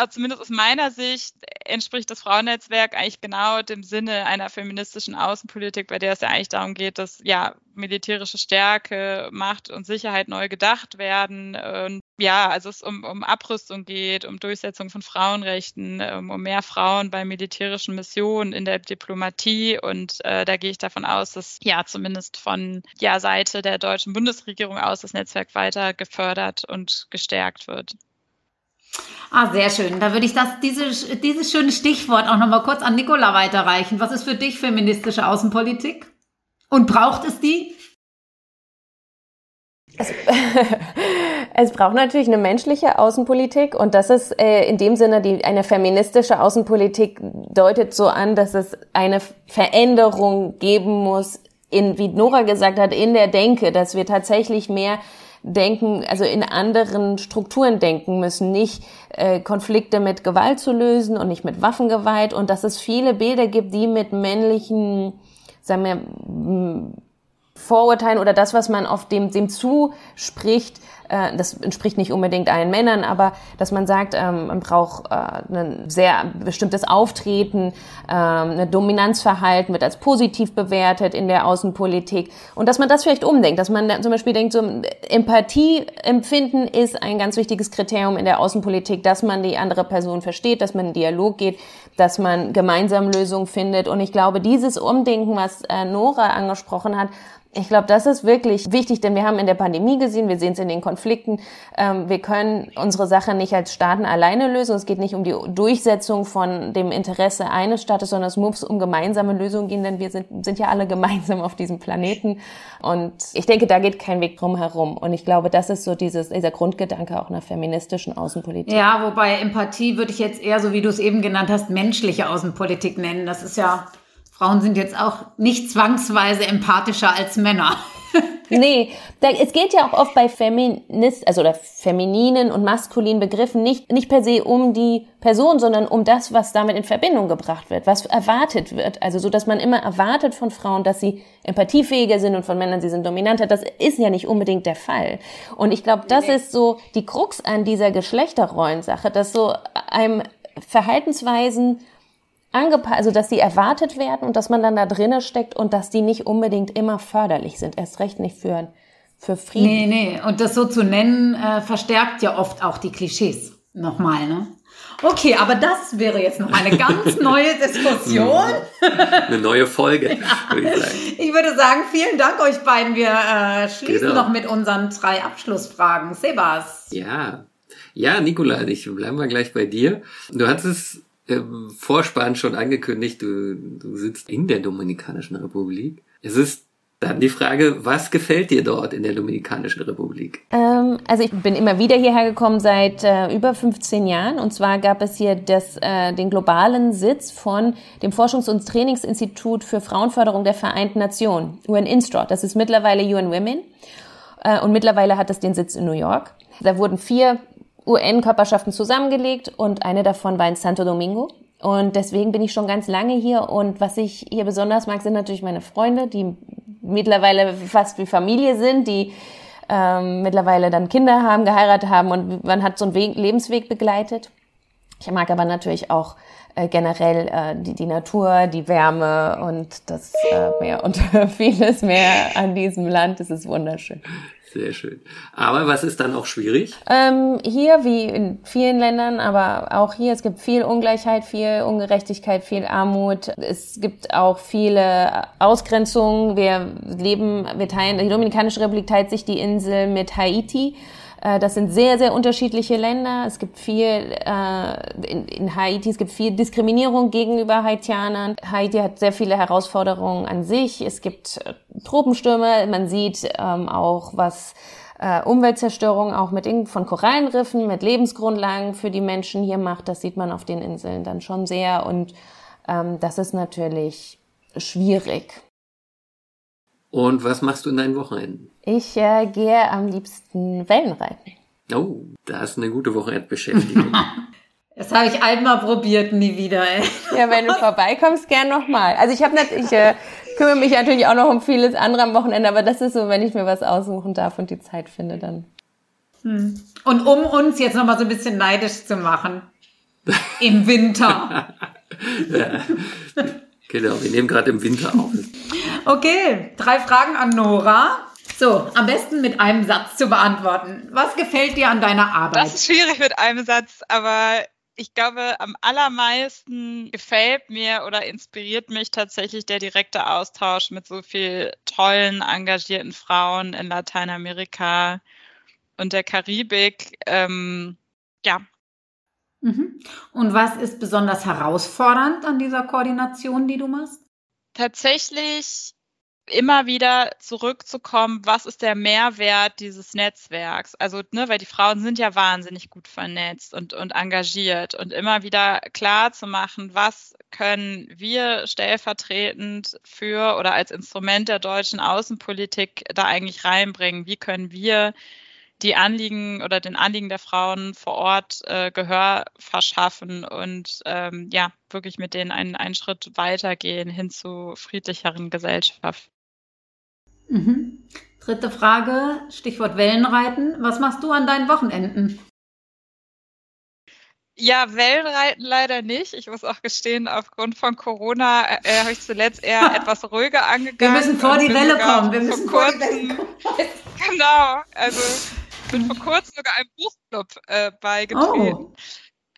S3: also zumindest aus meiner Sicht entspricht das Frauennetzwerk eigentlich genau dem Sinne einer feministischen Außenpolitik, bei der es ja eigentlich darum geht, dass ja militärische Stärke, Macht und Sicherheit neu gedacht werden. Und ja, also es um, um Abrüstung geht, um Durchsetzung von Frauenrechten, um, um mehr Frauen bei militärischen Missionen in der Diplomatie. Und äh, da gehe ich davon aus, dass ja zumindest von ja, Seite der deutschen Bundesregierung aus das Netzwerk weiter gefördert und gestärkt wird.
S2: Ah, sehr schön. Da würde ich das, diese, dieses schöne Stichwort auch nochmal kurz an Nicola weiterreichen. Was ist für dich feministische Außenpolitik? Und braucht es die?
S4: Es, es, braucht natürlich eine menschliche Außenpolitik und das ist äh, in dem Sinne die eine feministische Außenpolitik deutet so an, dass es eine Veränderung geben muss in wie Nora gesagt hat in der Denke, dass wir tatsächlich mehr denken, also in anderen Strukturen denken müssen, nicht äh, Konflikte mit Gewalt zu lösen und nicht mit Waffengewalt und dass es viele Bilder gibt, die mit männlichen, sagen wir, Vorurteilen oder das, was man auf dem, dem zuspricht, äh, das entspricht nicht unbedingt allen Männern, aber dass man sagt, ähm, man braucht äh, ein sehr bestimmtes Auftreten, ähm, eine Dominanzverhalten wird als positiv bewertet in der Außenpolitik. Und dass man das vielleicht umdenkt, dass man zum Beispiel denkt, so Empathie empfinden ist ein ganz wichtiges Kriterium in der Außenpolitik, dass man die andere Person versteht, dass man in Dialog geht, dass man gemeinsam Lösungen findet. Und ich glaube, dieses Umdenken, was äh, Nora angesprochen hat, ich glaube, das ist wirklich wichtig, denn wir haben in der Pandemie gesehen, wir sehen es in den Konflikten, ähm, wir können unsere Sache nicht als Staaten alleine lösen. Es geht nicht um die Durchsetzung von dem Interesse eines Staates, sondern es muss um gemeinsame Lösungen gehen, denn wir sind, sind ja alle gemeinsam auf diesem Planeten. Und ich denke, da geht kein Weg drum herum. Und ich glaube, das ist so dieses, dieser Grundgedanke auch einer feministischen Außenpolitik.
S2: Ja, wobei Empathie würde ich jetzt eher, so wie du es eben genannt hast, menschliche Außenpolitik nennen. Das ist ja Frauen sind jetzt auch nicht zwangsweise empathischer als Männer.
S4: nee, da, es geht ja auch oft bei Feminist, also oder femininen und maskulinen Begriffen nicht, nicht per se um die Person, sondern um das, was damit in Verbindung gebracht wird, was erwartet wird. Also so, dass man immer erwartet von Frauen, dass sie empathiefähiger sind und von Männern, sie sind dominanter. Das ist ja nicht unbedingt der Fall. Und ich glaube, das nee. ist so die Krux an dieser Geschlechterrollensache, dass so einem Verhaltensweisen angepasst, also dass sie erwartet werden und dass man dann da drinnen steckt und dass die nicht unbedingt immer förderlich sind. Erst recht nicht für, für Frieden.
S2: Nee, nee. Und das so zu nennen, äh, verstärkt ja oft auch die Klischees nochmal, ne? Okay, aber das wäre jetzt noch eine ganz neue Diskussion.
S1: Eine neue Folge, würde ich sagen.
S2: Ich würde sagen, vielen Dank euch beiden. Wir äh, schließen
S1: Genau.
S2: noch mit unseren drei Abschlussfragen. Sebas.
S1: Ja, ja, Nikola, ich bleiben wir gleich bei dir. Du hast es Vorspann schon angekündigt, du, du sitzt in der Dominikanischen Republik. Es ist dann die Frage, was gefällt dir dort in der Dominikanischen Republik?
S4: Ähm, also ich bin immer wieder hierher gekommen seit äh, über 15 Jahren. Und zwar gab es hier das, äh, den globalen Sitz von dem Forschungs- und Trainingsinstitut für Frauenförderung der Vereinten Nationen, UN-Instro. Das ist mittlerweile UN Women. Äh, und mittlerweile hat es den Sitz in New York. Da wurden vier UN-Körperschaften zusammengelegt und eine davon war in Santo Domingo. Und deswegen bin ich schon ganz lange hier. Und was ich hier besonders mag, sind natürlich meine Freunde, die mittlerweile fast wie Familie sind, die ähm, mittlerweile dann Kinder haben, geheiratet haben und man hat so einen Weg, Lebensweg begleitet. Ich mag aber natürlich auch äh, generell äh, die, die Natur, die Wärme und das äh, Meer und vieles mehr an diesem Land. Es ist wunderschön.
S1: Sehr schön. Aber was ist dann auch schwierig?
S4: Ähm, hier, wie in vielen Ländern, aber auch hier, es gibt viel Ungleichheit, viel Ungerechtigkeit, viel Armut. Es gibt auch viele Ausgrenzungen. Wir leben, wir teilen, die Dominikanische Republik teilt sich die Insel mit Haiti. Äh, Das sind sehr, sehr unterschiedliche Länder. Es gibt viel äh, in, in Haiti, es gibt viel Diskriminierung gegenüber Haitianern. Haiti hat sehr viele Herausforderungen an sich. Es gibt äh, Tropenstürme. Man sieht ähm, auch, was äh, Umweltzerstörung auch mit von Korallenriffen, mit Lebensgrundlagen für die Menschen hier macht. Das sieht man auf den Inseln dann schon sehr. Und ähm, das ist natürlich schwierig.
S1: Und was machst du in deinen Wochenenden?
S4: Ich äh, gehe am liebsten Wellenreiten.
S1: Oh, da ist eine gute Wochenendbeschäftigung.
S2: Das habe ich einmal probiert, nie wieder. Ey.
S4: Ja, wenn du vorbeikommst, gern nochmal. Also ich habe natürlich, ich äh, kümmere mich natürlich auch noch um vieles andere am Wochenende, aber das ist so, wenn ich mir was aussuchen darf und die Zeit finde, dann.
S2: Und um uns jetzt nochmal so ein bisschen neidisch zu machen. Im Winter.
S1: Genau, wir nehmen gerade im Winter auf.
S2: Okay, drei Fragen an Nora. So, am besten mit einem Satz zu beantworten. Was gefällt dir an deiner Arbeit?
S3: Das ist schwierig mit einem Satz, aber ich glaube, am allermeisten gefällt mir oder inspiriert mich tatsächlich der direkte Austausch mit so viel tollen, engagierten Frauen in Lateinamerika und der Karibik. Ähm, ja.
S2: Und was ist besonders herausfordernd an dieser Koordination, die du machst?
S3: tatsächlich immer wieder zurückzukommen, was ist der Mehrwert dieses Netzwerks? Also, ne, weil die Frauen sind ja wahnsinnig gut vernetzt und, und engagiert und immer wieder klar zu machen, was können wir stellvertretend für oder als Instrument der deutschen Außenpolitik da eigentlich reinbringen? Wie können wir die Anliegen oder den Anliegen der Frauen vor Ort äh, Gehör verschaffen und ähm, ja, wirklich mit denen einen, einen Schritt weitergehen hin zu friedlicheren Gesellschaft.
S2: Mhm. Dritte Frage, Stichwort Wellenreiten. Was machst du an deinen Wochenenden?
S3: Ja, Wellenreiten leider nicht. Ich muss auch gestehen, aufgrund von Corona äh, habe ich zuletzt eher etwas ruhiger
S2: Wir
S3: angegangen.
S2: müssen vor die Welle kommen. Wir müssen vor die Welle kommen.
S3: Genau, also bin vor kurzem sogar einem Buchclub äh, beigetreten.
S2: Oh.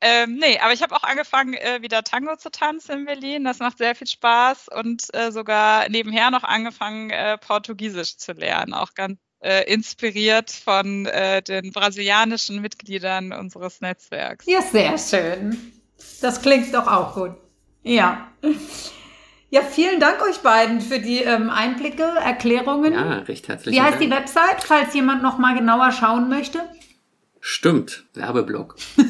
S3: Ähm, nee, aber ich habe auch angefangen, äh, wieder Tango zu tanzen in Berlin. Das macht sehr viel Spaß und äh, sogar nebenher noch angefangen, äh, Portugiesisch zu lernen. Auch ganz äh, inspiriert von äh, den brasilianischen Mitgliedern unseres Netzwerks.
S2: Ja, sehr schön. Das klingt doch auch gut. Ja. Ja, vielen Dank euch beiden für die ähm, Einblicke, Erklärungen.
S1: Ja, recht herzlich.
S2: Wie heißt die Website, falls jemand noch mal genauer schauen möchte?
S1: Stimmt, Werbeblock.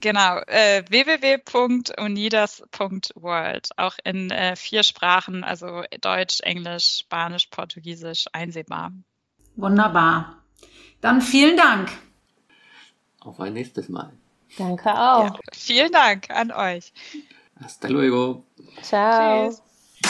S3: Genau, äh, www.unidas.world, auch in äh, vier Sprachen, also Deutsch, Englisch, Spanisch, Portugiesisch, einsehbar.
S2: Wunderbar. Dann vielen Dank.
S1: Auf ein nächstes Mal.
S4: Danke auch.
S3: Ja, vielen Dank an euch.
S1: Hasta luego.
S4: Ciao.
S3: Tschüss.